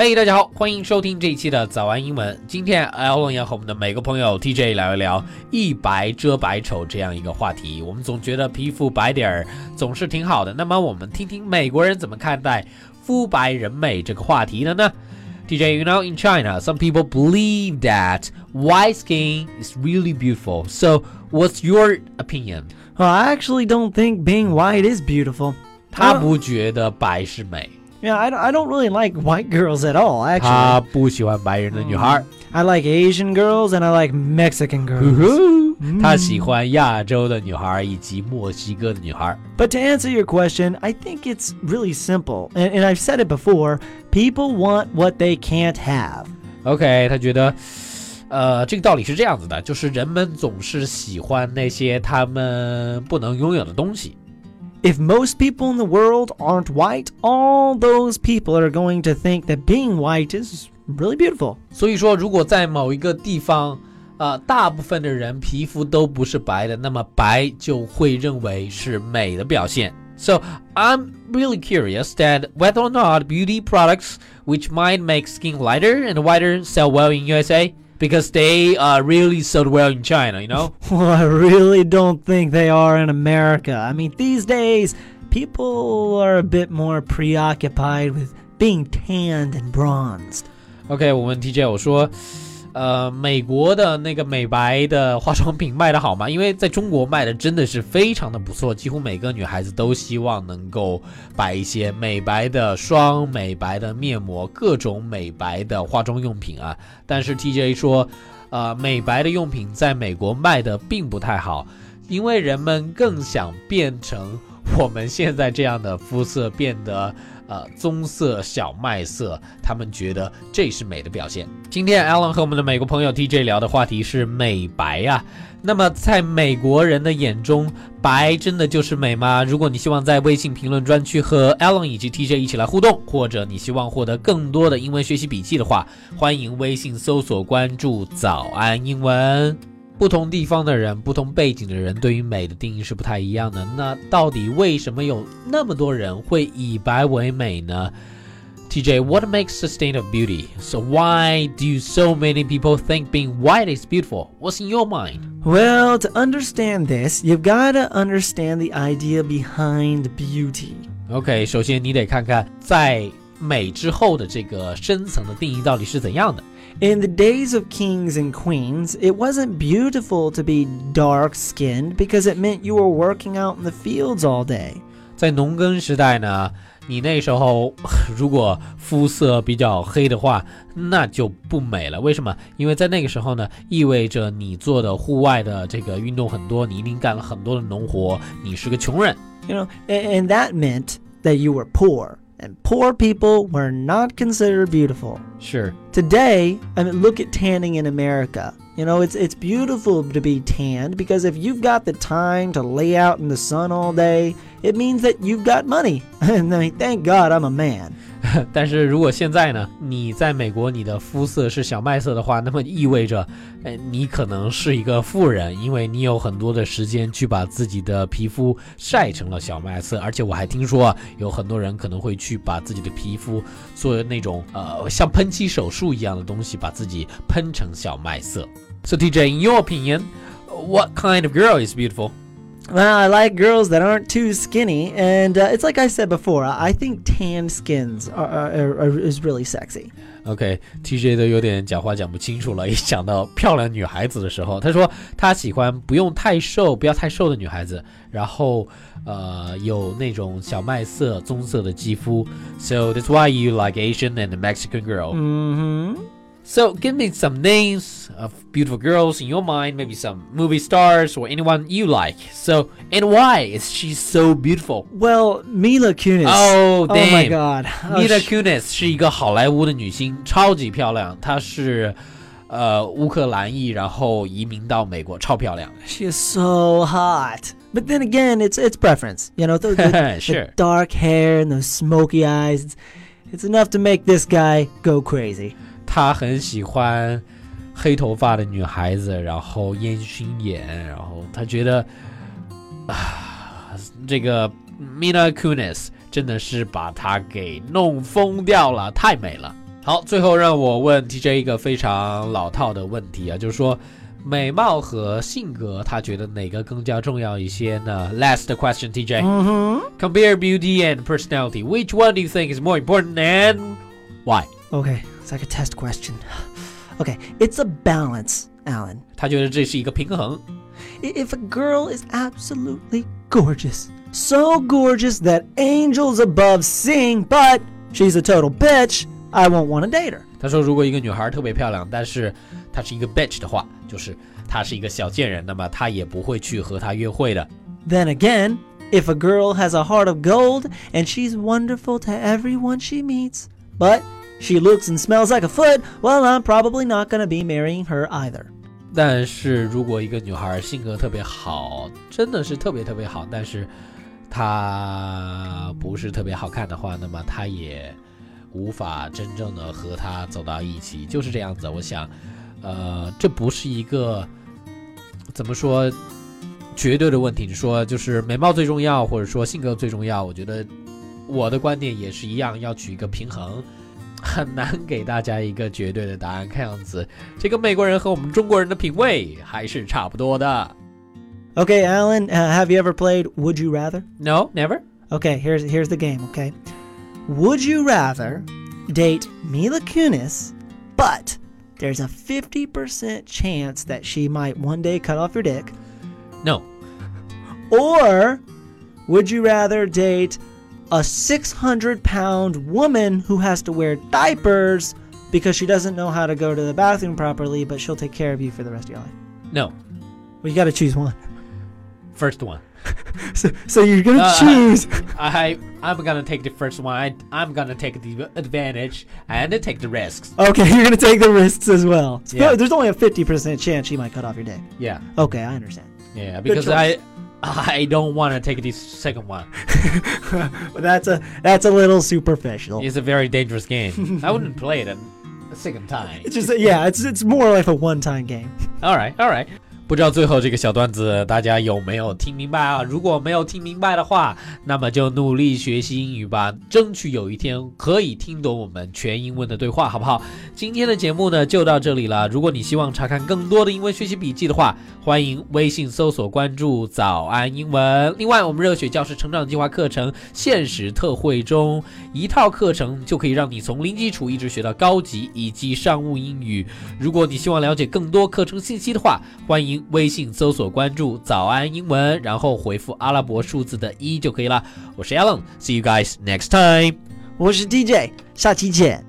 嘿，大家好，欢迎收听这一期的早安英文。今天 Alan 要和我们的每个朋友 TJ 聊一聊“一白遮百丑”这样一个话题。我们总觉得皮肤白点儿总是挺好的，那么我们听听美国人怎么看待“肤白人美”这个话题的呢？TJ, you know, in China, some people believe that white skin is really beautiful. So, what's your opinion? Well, I actually don't think being white is beautiful. 他不觉得白是美。Yeah, I, don't- I don't really like white girls at all, 他 actually. 不喜欢白人的女孩。 I like Asian girls and I like Mexican 呼 girls. 呼，他喜欢亚洲的女孩以及墨西哥的女孩。 But to answer your question, I think it's really simple. And, and I've said it before people want what they can't have. OK，他觉得，呃，这个道理是这样子的，就是人们总是喜欢那些他们不能拥有的东西。 If most people in the world aren't white, all those people are going to think that being white is really beautiful. 所以说，如果在某一个地方，呃，大部分的人皮肤都不是白的，那么白就会认为是美的表现。So I'm really curious that whether or not beauty products which might make skin lighter and whiter sell well in USA because they uh, really sold well in China, you know? Well, I really don't think they are in America. I mean, these days, people are a bit more preoccupied with being tanned and bronzed. OK，我问 TJ，我说， 呃，美国的那个美白的化妆品卖的好吗？因为在中国卖的真的是非常的不错，几乎每个女孩子都希望能够摆一些美白的霜、美白的面膜、各种美白的化妆用品啊。但是 TJ 说，呃，美白的用品在美国卖的并不太好，因为人们更想变成我们现在这样的肤色，变得。呃，棕色、小麦色，他们觉得这是美的表现。今天 Alan 和我们的美国朋友 TJ 聊的话题是美白呀、那么在美国人的眼中，白真的就是美吗？如果你希望在微信评论专区和 Alan 以及 TJ 一起来互动，或者你希望获得更多的英文学习笔记的话，欢迎微信搜索关注“早安英文”。不同地方的人、不同背景的人对于美的定义是不太一样的。那到底为什么有那么多人会以白为美呢？TJ, what makes a state of beauty? So why do so many people think being white is beautiful? What's in your mind? Well, to understand this, you've got to understand the idea behind beauty. OK，首先你得看看在 美之后的这个深层的定义到底是怎样的。 In the days of kings and queens, it wasn't beautiful to be dark skinned because it meant you were working out in the fields all day. 在农耕时代呢，你那时候如果肤色比较黑的话，那就不美了。为什么？因为在那个时候呢，意味着你做的户外的这个运动很多，你一定干了很多的农活，你是个穷人。 You know, a- and that meant that you were poor. And poor people were not considered beautiful. 是 Today, I mean, look at tanning in America. You know, it's it's beautiful to be tanned because if you've got the time to lay out in the sun all day, it means that you've got money. And I mean, thank God I'm a man. 但是如果现在呢，你在美国你的肤色是小麦色的话，那么意味着，呃，你可能是一个富人，因为你有很多的时间去把自己的皮肤晒成了小麦色。而且我还听说啊，有很多人可能会去把自己的皮肤做那种呃像喷漆手术 不一样的东西，把自己喷成小麦色。So TJ, in your opinion, what kind of girl is beautiful? Well, I like girls that aren't too skinny, and uh, it's like I said before. I I think tan skins are, are, are is really sexy. OK，TJ、都有点讲话讲不清楚了。一讲到漂亮女孩子的时候，他说他喜欢不用太瘦、不要太瘦的女孩子，然后呃有那种小麦色、棕色的肌肤。So that's why you like Asian and Mexican girl. Mm-hmm. So give me some names of beautiful girls in your mind, maybe some movie stars or anyone you like. So and why is she so beautiful? Well, Mila Kunis. Oh, Oh my damn. God. Oh, Mila sh- Kunis 是一个好莱坞的女星，超级漂亮。她是呃乌克兰裔，然后移民到美国，超漂亮。 She is so hot. But then again, it's it's preference. You know, the, the, the Sure. dark hair and those smoky eyes. It's, it's enough to make this guy go crazy. 她很喜欢黑头发的女孩子，然后烟熏眼，然后他觉得啊，这个 Mina Kunis 真的是把她给弄疯掉了，太美了。好，最后让我问 TJ 一个非常老套的问题啊，就是说美貌和性格，他觉得哪个更加重要一些呢？Last question, TJ. Mm-hmm. Compare beauty and personality. Which one do you think is more important and why? Okay, it's like a test question. Okay, it's a balance, Alan. 他觉得这是一个平衡。 I- If a girl is absolutely gorgeous, so gorgeous that angels above sing, but she's a total bitch, I won't want to date her. 他说，如果一个女孩特别漂亮，但是她是一个 bitch 的话，就是她是一个小贱人，那么他也不会去和她约会的。 Then again, if a girl has a heart of gold and she's wonderful to everyone she meets, but she looks and smells like a foot, well, I'm probably not going to be marrying her either. 但是如果一个女孩性格特别好，真的是特别特别好，但是她不是特别好看的话，那么她也无法真正的和她走到一起，就是这样子。我想，呃，这不是一个怎么说绝对的问题。你说就是美貌最重要，或者说性格最重要，我觉得我的观点也是一样，要取一个平衡。很难给大家一个绝对的答案，看样子这个美国人和我们中国人的品味还是差不多的。 Okay, Alan, uh, have you ever played Would You Rather? No, never. Okay, here's here's the game, okay? Would you rather date Mila Kunis, but there's a 50% chance that she might one day cut off your dick? No. Or would you rather date a 600 pound woman who has to wear diapers because she doesn't know how to go to the bathroom properly, but she'll take care of you for the rest of your life? No. Well, you got to choose one. First one. So, so you're going to Uh, choose. I I'm gonna take the first one. I, I'm gonna take the advantage and take the risks. Okay, you're going to take the risks as well. So Yeah. There's only a 50% chance she might cut off your dick. Yeah, Okay, I understand. yeah. Because. I I don't want to take the second one. But that's a that's a little superficial. It's a very dangerous game. I wouldn't play it a, a second time. It's just yeah, it's it's more like a one-time game. All right, all right. 不知道最后这个小段子大家有没有听明白啊？如果没有听明白的话，那么就努力学习英语吧，争取有一天可以听懂我们全英文的对话，好不好？今天的节目呢就到这里了。如果你希望查看更多的英文学习笔记的话，欢迎微信搜索关注“早安英文”。另外，我们热血教师成长计划课程限时特惠中，一套课程就可以让你从零基础一直学到高级以及商务英语。如果你希望了解更多课程信息的话，欢迎微信搜索关注“早安英文”，然后回复阿拉伯数字的一就可以了。我是 Allen，See you guys next time。我是 DJ，下期见。